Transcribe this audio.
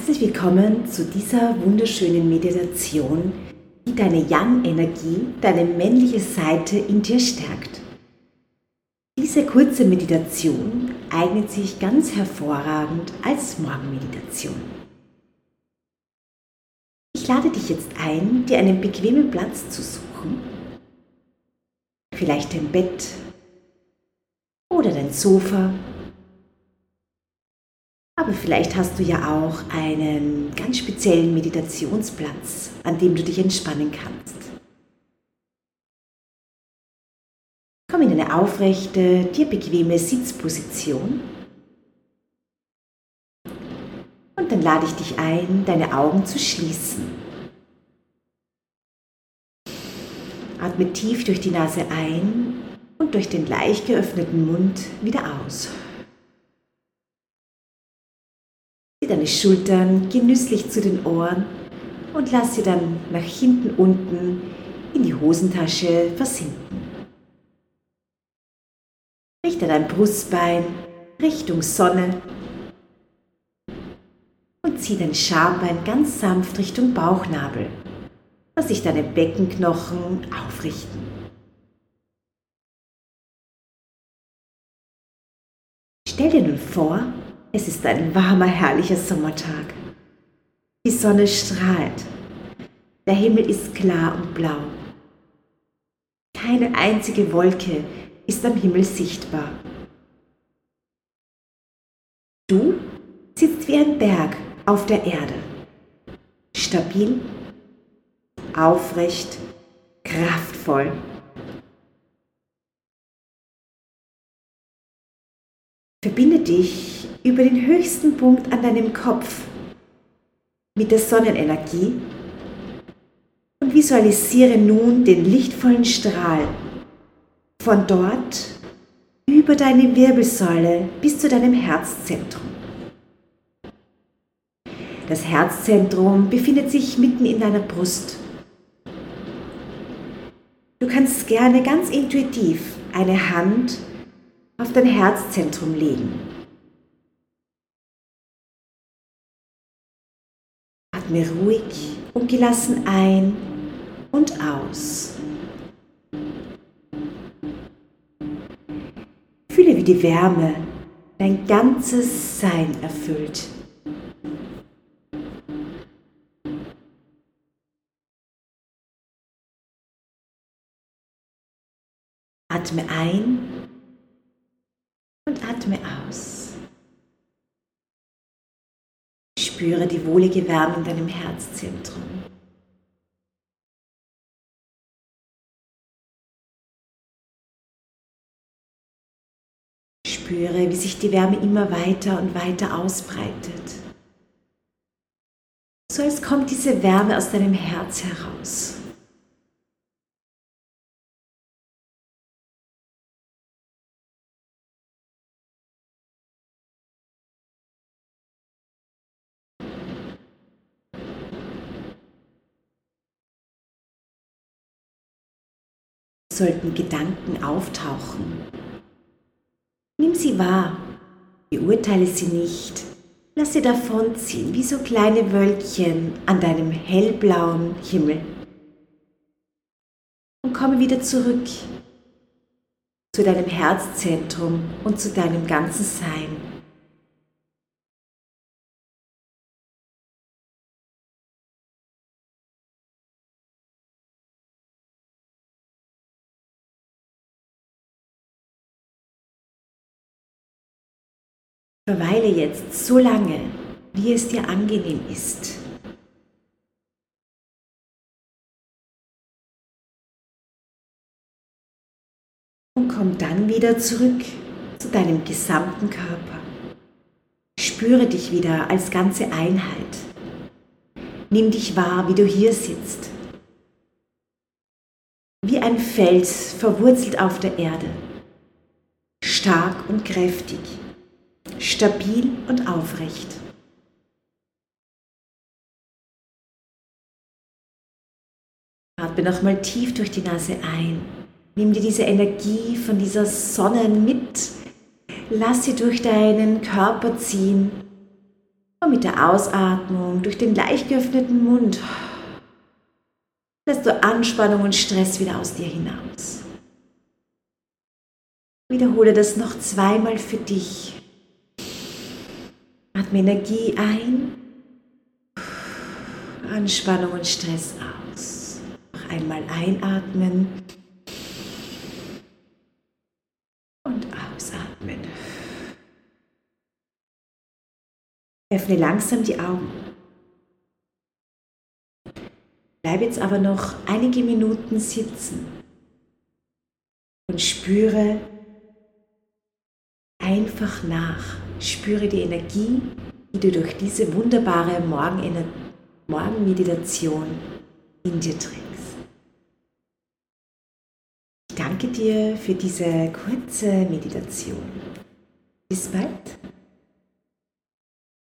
Herzlich willkommen zu dieser wunderschönen Meditation, die deine Yang-Energie, deine männliche Seite in dir stärkt. Diese kurze Meditation eignet sich ganz hervorragend als Morgenmeditation. Ich lade dich jetzt ein, dir einen bequemen Platz zu suchen. Vielleicht dein Bett oder dein Sofa aber vielleicht hast du ja auch einen ganz speziellen Meditationsplatz, an dem du dich entspannen kannst. Komm in eine aufrechte, dir bequeme Sitzposition. Und dann lade ich dich ein, deine Augen zu schließen. Atme tief durch die Nase ein und durch den leicht geöffneten Mund wieder aus. Deine Schultern genüsslich zu den Ohren und lass sie dann nach hinten unten in die Hosentasche versinken. Richte dein Brustbein Richtung Sonne und zieh dein Schambein ganz sanft Richtung Bauchnabel, dass sich deine Beckenknochen aufrichten. Stell dir nun vor, es ist ein warmer, herrlicher Sommertag. Die Sonne strahlt. Der Himmel ist klar und blau. Keine einzige Wolke ist am Himmel sichtbar. Du sitzt wie ein Berg auf der Erde. Stabil, aufrecht, kraftvoll. Verbinde dich über den höchsten Punkt an deinem Kopf mit der Sonnenenergie und visualisiere nun den lichtvollen Strahl von dort über deine Wirbelsäule bis zu deinem Herzzentrum. Das Herzzentrum befindet sich mitten in deiner Brust. Du kannst gerne ganz intuitiv eine Hand auf dein Herzzentrum legen. Atme ruhig und gelassen ein und aus. Fühle, wie die Wärme dein ganzes Sein erfüllt. Atme ein und atme aus. Spüre die wohlige Wärme in deinem Herzzentrum. Spüre, wie sich die Wärme immer weiter und weiter ausbreitet. So als kommt diese Wärme aus deinem Herz heraus. Sollten Gedanken auftauchen. Nimm sie wahr, beurteile sie nicht, lass sie davonziehen wie so kleine Wölkchen an deinem hellblauen Himmel. Und komme wieder zurück zu deinem Herzzentrum und zu deinem ganzen Sein. Verweile jetzt so lange, wie es dir angenehm ist. Und komm dann wieder zurück zu deinem gesamten Körper. Spüre dich wieder als ganze Einheit. Nimm dich wahr, wie du hier sitzt. Wie ein Fels verwurzelt auf der Erde. Stark und kräftig stabil und aufrecht. Atme nochmal tief durch die Nase ein. Nimm dir diese Energie von dieser Sonne mit. Lass sie durch deinen Körper ziehen. Und mit der Ausatmung durch den leicht geöffneten Mund lässt du Anspannung und Stress wieder aus dir hinaus. Wiederhole das noch zweimal für dich. Atme Energie ein, Anspannung und Stress aus. Noch einmal einatmen und ausatmen. Öffne langsam die Augen. Bleib jetzt aber noch einige Minuten sitzen und spüre einfach nach. Spüre die Energie, die du durch diese wunderbare Morgenmeditation in dir trägst. Ich danke dir für diese kurze Meditation. Bis bald.